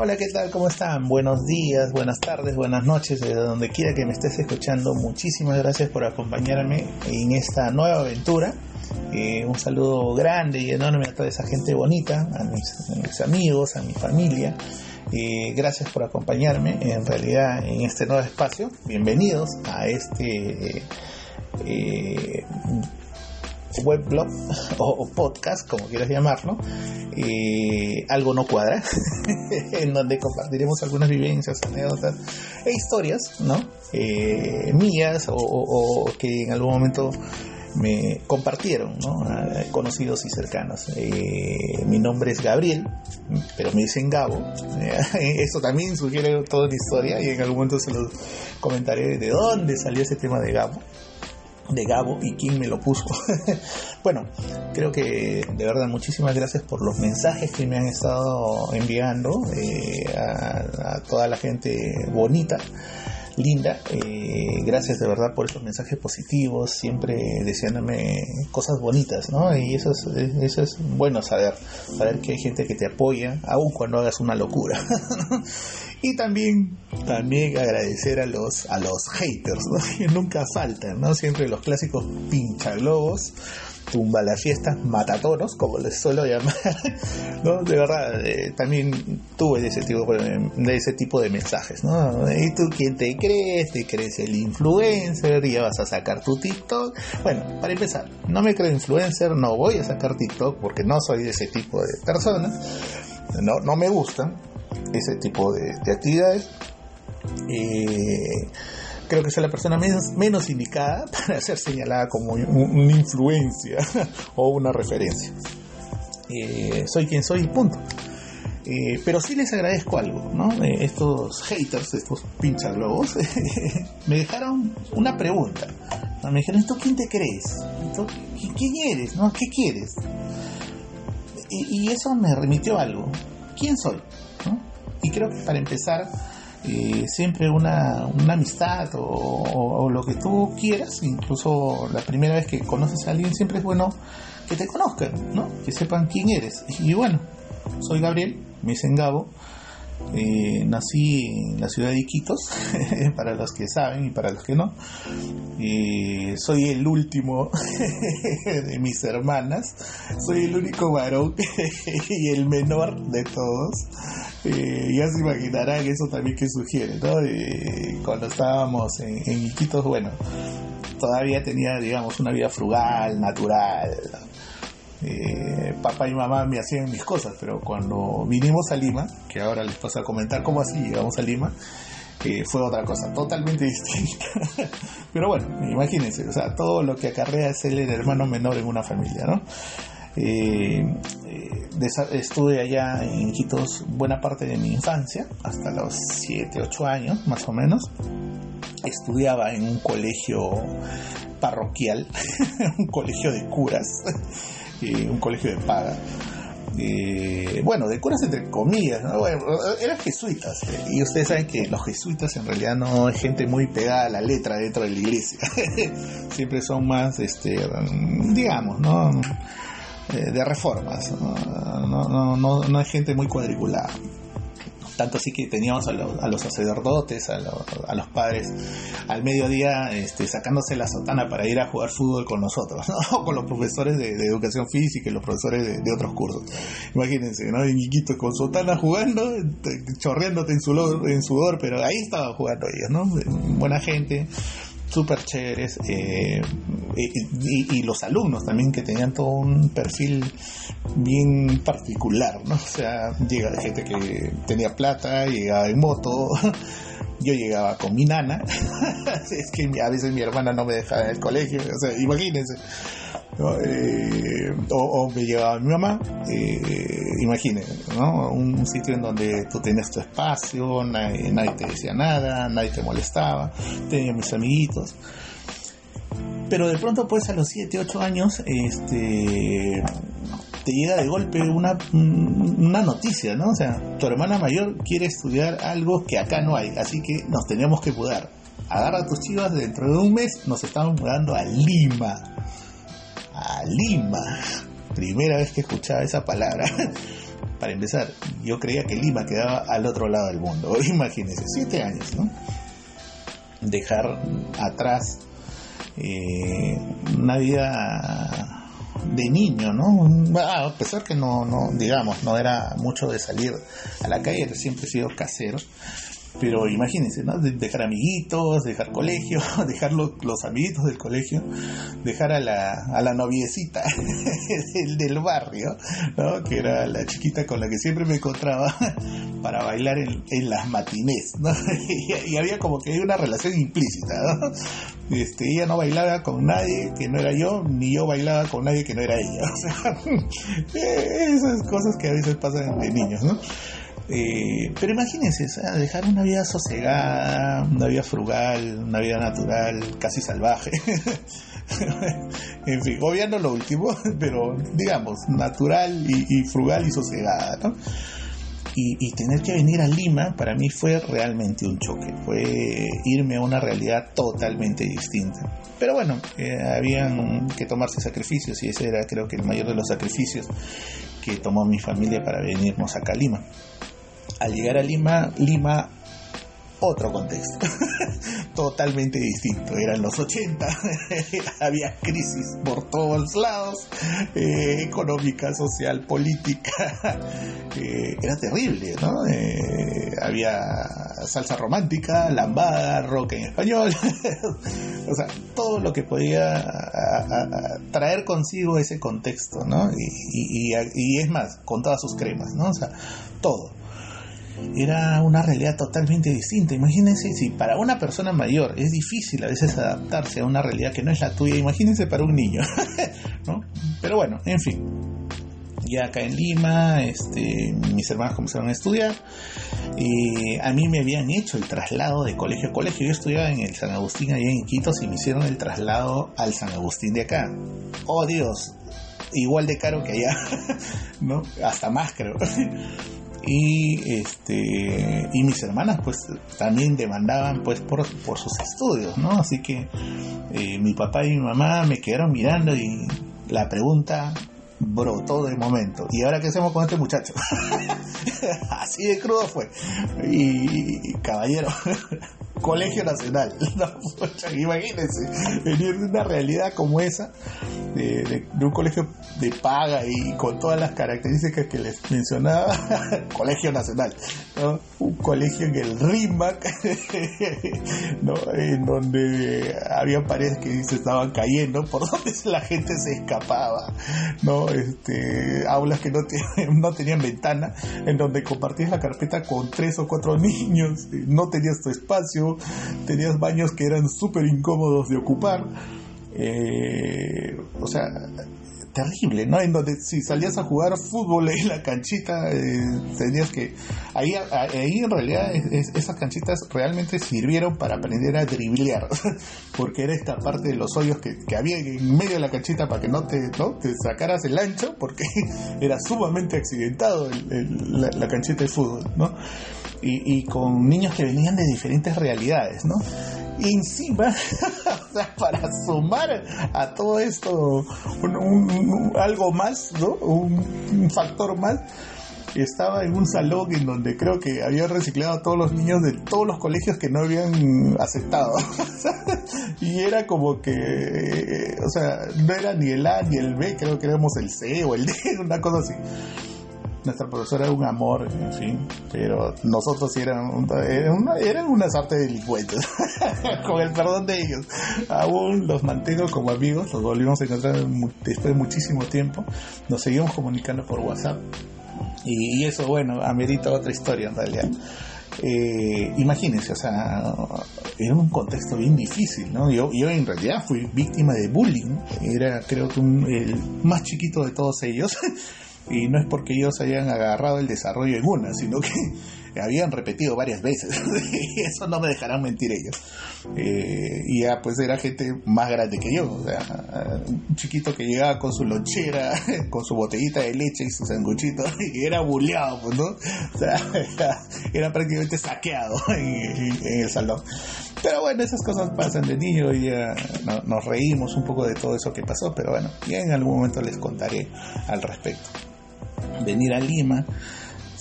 Hola, ¿qué tal? ¿Cómo están? Buenos días, buenas tardes, buenas noches, desde donde quiera que me estés escuchando. Muchísimas gracias por acompañarme en esta nueva aventura. Eh, un saludo grande y enorme a toda esa gente bonita, a mis, amigos, a mi familia. Eh, gracias por acompañarme en realidad en este nuevo espacio. Bienvenidos a este eh, weblog o, podcast, como quieras llamarlo, eh, algo no cuadra, en donde compartiremos algunas vivencias, anécdotas e historias, ¿no? Eh, mías o, que en algún momento me compartieron, ¿no? conocidos y cercanos. Eh, mi nombre es Gabriel, pero me dicen Gabo. Eso también sugiere toda una historia y en algún momento se los comentaré de dónde salió ese tema de Gabo de Gabo y quién me lo puso. bueno, creo que de verdad muchísimas gracias por los mensajes que me han estado enviando eh, a, toda la gente bonita linda. Eh, gracias de verdad por esos mensajes positivos, siempre deseándome cosas bonitas, ¿no? Y eso es, eso es bueno saber, saber que hay gente que te apoya, aun cuando hagas una locura. Y también, también agradecer a los, a los haters, que nunca faltan, ¿no? Siempre los clásicos pinchaglobos, tumba las fiestas, matatoros, como les suelo llamar, ¿no? De verdad, eh, también tuve ese tipo de, ese tipo de mensajes, ¿no? ¿Y tú quién te crees? ¿Te crees el influencer? ¿Ya vas a sacar tu TikTok? Bueno, para empezar, no me creo influencer, no voy a sacar TikTok porque no soy de ese tipo de personas, no, no me gustan, ese tipo de, actividades. Eh, creo que soy la persona menos, indicada para ser señalada como una influencia o una referencia. Eh, soy quien soy punto. Eh, pero sí les agradezco algo, ¿no? estos haters, estos pinchaglobos, me dejaron una pregunta. Me dijeron, ¿esto quién te crees? ¿Quién eres? ¿Qué quieres? Y, y eso me remitió a algo. ¿Quién soy? Y creo que para empezar, siempre una, amistad o, lo que tú quieras, incluso la primera vez que conoces a alguien, siempre es bueno que te conozcan, ¿no? Que sepan quién eres. Y bueno, soy Gabriel, me dicen Gabo, eh, nací en la ciudad de Iquitos, para los que saben y para los que no. Eh, soy el último de mis hermanas, soy el único varón y el menor de todos. Eh, ya se imaginarán eso también que sugiere, ¿no? cuando estábamos en, en Iquitos, bueno, todavía tenía, digamos, una vida frugal, natural, eh, papá y mamá me hacían mis cosas, pero cuando vinimos a Lima, que ahora les paso a comentar cómo así llegamos a Lima, eh, fue otra cosa totalmente distinta. pero bueno, imagínense, o sea, todo lo que acarrea es el hermano menor en una familia, ¿no? Eh, estuve allá en Quitos buena parte de mi infancia, hasta los 7, 8 años más o menos. Estudiaba en un colegio parroquial, un colegio de curas un colegio de paga. Eh, bueno, de curas entre comillas, eran jesuitas. Eh, y ustedes saben que los jesuitas en realidad no es gente muy pegada a la letra dentro de la iglesia. Siempre son más, este, digamos, ¿no? Eh, de reformas. No, no, no, no es gente muy cuadriculada. Tanto así que teníamos a los, sacerdotes, a, los padres al mediodía este, sacándose la sotana para ir a jugar fútbol con nosotros, ¿no? con los profesores de, educación física y los profesores de, otros cursos. Imagínense, ¿no? Niquitos con sotana jugando, chorreándote en sudor, en sudor, pero ahí estaban jugando ellos, ¿no? Buena gente súper chéveres eh, y, los alumnos también que tenían todo un perfil bien particular, ¿no? O sea, llega gente que tenía plata, llegaba en moto, yo llegaba con mi nana, es que a veces mi hermana no me dejaba en el colegio, o sea, imagínense. Eh, o, me llevaba mi mamá, eh, imagínense, ¿no? Un, sitio en donde tú tenías tu espacio, nadie, te decía nada, nadie te molestaba, tenía mis amiguitos. Pero de pronto, pues a los 7, 8 años, este te llega de golpe una, una noticia, ¿no? O sea, tu hermana mayor quiere estudiar algo que acá no hay, así que nos tenemos que mudar. Agarra tus chivas, dentro de un mes nos estamos mudando a Lima. A Lima. Primera vez que escuchaba esa palabra. Para empezar, yo creía que Lima quedaba al otro lado del mundo. Imagínense, siete años, ¿no? Dejar atrás eh, una vida de niño, ¿no? A pesar que no, no, digamos, no era mucho de salir a la calle, siempre he sido casero. Pero imagínense, ¿no? Dejar amiguitos, dejar colegio, dejar los, amiguitos del colegio, dejar a la, a la noviecita del, del, barrio, ¿no? Que era la chiquita con la que siempre me encontraba para bailar en, en las matinés, ¿no? Y, había como que una relación implícita, ¿no? Este, ella no bailaba con nadie que no era yo, ni yo bailaba con nadie que no era ella. Esas cosas que a veces pasan de niños, ¿no? Eh, pero imagínense, dejar una vida sosegada, una vida frugal, una vida natural, casi salvaje. en fin, obviando lo último, pero digamos, natural y, frugal y sosegada, ¿no? Y, tener que venir a Lima para mí fue realmente un choque, fue irme a una realidad totalmente distinta. Pero bueno, eh, habían que tomarse sacrificios y ese era creo que el mayor de los sacrificios que tomó mi familia para venirnos acá a Lima al llegar a Lima, Lima otro contexto, totalmente distinto. Eran los 80, había crisis por todos lados, eh, económica, social, política, eh, era terrible, ¿no? Eh, había salsa romántica, lambada, rock en español, o sea, todo lo que podía traer consigo ese contexto, ¿no? Y, y es más, con todas sus cremas, ¿no? O sea, todo era una realidad totalmente distinta. Imagínense si para una persona mayor es difícil a veces adaptarse a una realidad que no es la tuya, imagínense para un niño, ¿no? Pero bueno, en fin. Ya acá en Lima, este, mis hermanos comenzaron a estudiar. Y a mí me habían hecho el traslado de colegio a colegio. Yo estudiaba en el San Agustín allá en Iquitos y me hicieron el traslado al San Agustín de acá. Oh Dios, igual de caro que allá, ¿no? Hasta más creo y este y mis hermanas pues también demandaban pues por, por sus estudios no así que eh, mi papá y mi mamá me quedaron mirando y la pregunta brotó de momento. Y ahora qué hacemos con este muchacho así de crudo fue. Y caballero Colegio Nacional. imagínense, venir de una realidad como esa, de, un colegio de paga y con todas las características que les mencionaba, Colegio Nacional, un colegio en el RIMAC, en donde había paredes que se estaban cayendo, por donde la gente se escapaba, ¿no? este, aulas que no, no tenían ventana, en donde compartías la carpeta con tres o cuatro niños, no tenías tu espacio, tenías baños que eran súper incómodos de ocupar. Eh, o sea, terrible, ¿no? En donde si salías a jugar fútbol en la canchita, eh, tenías que... Ahí, ahí en realidad esas canchitas realmente sirvieron para aprender a driblear, porque era esta parte de los hoyos que, había en medio de la canchita para que no te, ¿no? te sacaras el ancho, porque era sumamente accidentado la, la canchita de fútbol, ¿no? Y, con niños que venían de diferentes realidades, ¿no? Y encima, para sumar a todo esto algo más, ¿no? Un, factor más, estaba en un salón en donde creo que había reciclado a todos los niños de todos los colegios que no habían aceptado. y era como que, o sea, no era ni el A ni el B, creo que éramos el C o el D, una cosa así nuestra profesora era un amor, en fin, pero nosotros sí eran, eran, unas artes delincuentes, con el perdón de ellos. Aún los mantengo como amigos, los volvimos a encontrar después de muchísimo tiempo, nos seguimos comunicando por WhatsApp y, eso, bueno, amerita otra historia en realidad. Eh, imagínense, o sea, era un contexto bien difícil, ¿no? Yo, yo en realidad fui víctima de bullying, era creo que el más chiquito de todos ellos, y no es porque ellos hayan agarrado el desarrollo en una, sino que habían repetido varias veces. Eso no me dejarán mentir ellos. Eh, y ya pues era gente más grande que yo, o sea, un chiquito que llegaba con su lonchera, con su botellita de leche y su sanguchito, y era buleado, pues, ¿no? O sea, era, prácticamente saqueado en, el salón. Pero bueno, esas cosas pasan de niño y ya nos reímos un poco de todo eso que pasó, pero bueno, ya en algún momento les contaré al respecto. Venir a Lima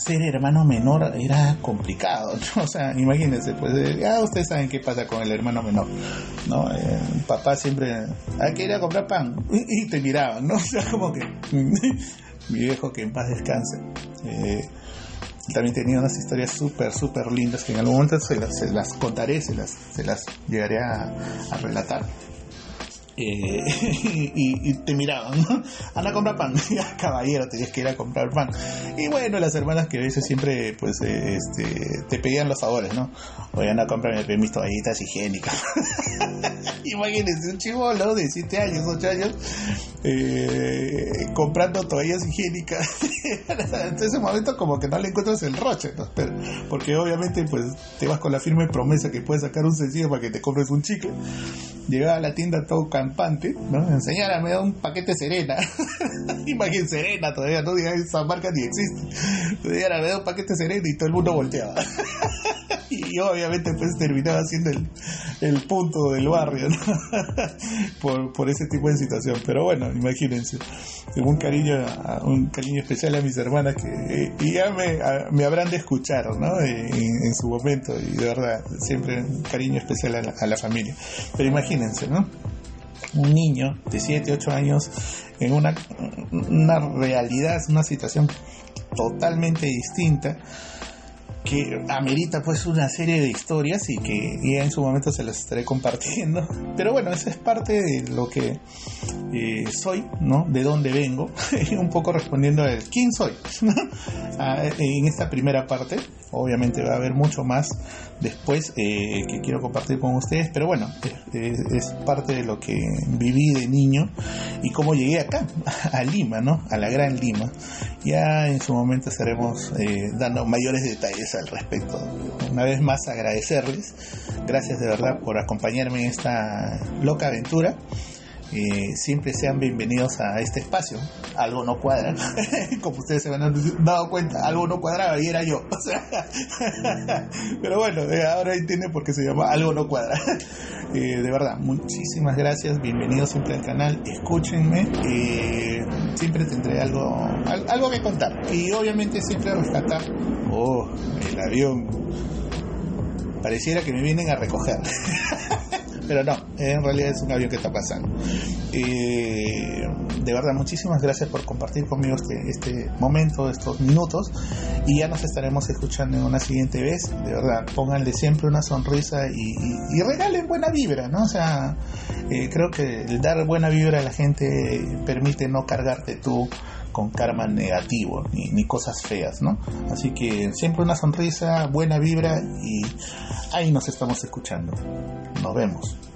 ser hermano menor era complicado, O sea, imagínense, pues ya ustedes saben qué pasa con el hermano menor, ¿no? Eh, papá siempre, hay que ir a comprar pan, y, te miraban, ¿no? O sea, como que mi viejo que en paz descanse. Eh, también tenía unas historias súper, súper lindas que en algún momento se las, contaré, se las, se las llegaré a relatar. Eh, y, te miraban, ¿no? Anda a comprar pan. Caballero, tenías que ir a comprar pan. Y bueno, las hermanas que a veces siempre pues eh, este, te pedían los favores, ¿no? Oye, anda a comprar mis toallitas higiénicas. Imagínense, un chivolo de 7 años, 8 años, eh, comprando toallas higiénicas. en ese momento como que no le encuentras el roche, porque obviamente pues te vas con la firme promesa que puedes sacar un sencillo para que te compres un chicle. Llegaba a la tienda todo campante, ¿no? Enseñara, me da un paquete Serena. Imagínense Serena todavía, no digas esa marca ni existe. me da un paquete Serena y todo el mundo volteaba. y obviamente pues terminaba siendo el, el punto del barrio ¿no? por, por ese tipo de situación pero bueno imagínense un cariño un cariño especial a mis hermanas que y ya me, me habrán de escuchar ¿no? En, su momento y de verdad siempre un cariño especial a la, a la familia pero imagínense ¿no? un niño de 7, 8 años en una, una realidad, una situación totalmente distinta que amerita pues una serie de historias y que ya en su momento se las estaré compartiendo. Pero bueno, esa es parte de lo que eh, soy, ¿no? De dónde vengo, un poco respondiendo a quién soy ah, en esta primera parte. Obviamente va a haber mucho más después eh, que quiero compartir con ustedes, pero bueno, es, parte de lo que viví de niño y cómo llegué acá, a Lima, ¿no? A la Gran Lima. Ya en su momento estaremos eh, dando mayores detalles al respecto. Una vez más agradecerles, gracias de verdad por acompañarme en esta loca aventura. Eh, siempre sean bienvenidos a este espacio. Algo no cuadra, como ustedes se han dado cuenta, algo no cuadraba y era yo. pero bueno, eh, ahora entienden por qué se llama Algo no cuadra. Eh, de verdad, muchísimas gracias, bienvenidos siempre al canal, escúchenme, siempre tendré algo, algo que contar y obviamente siempre rescatar, oh, el avión, pareciera que me vienen a recoger. Pero no, en realidad es un avión que está pasando. De verdad, muchísimas gracias por compartir conmigo este, este momento, estos minutos, y ya nos estaremos escuchando en una siguiente vez. De verdad, pónganle siempre una sonrisa y, regalen buena vibra, ¿no? O sea, eh, creo que el dar buena vibra a la gente permite no cargarte tú con karma negativo ni, ni, cosas feas, ¿no? Así que siempre una sonrisa, buena vibra y ahí nos estamos escuchando. Nos vemos.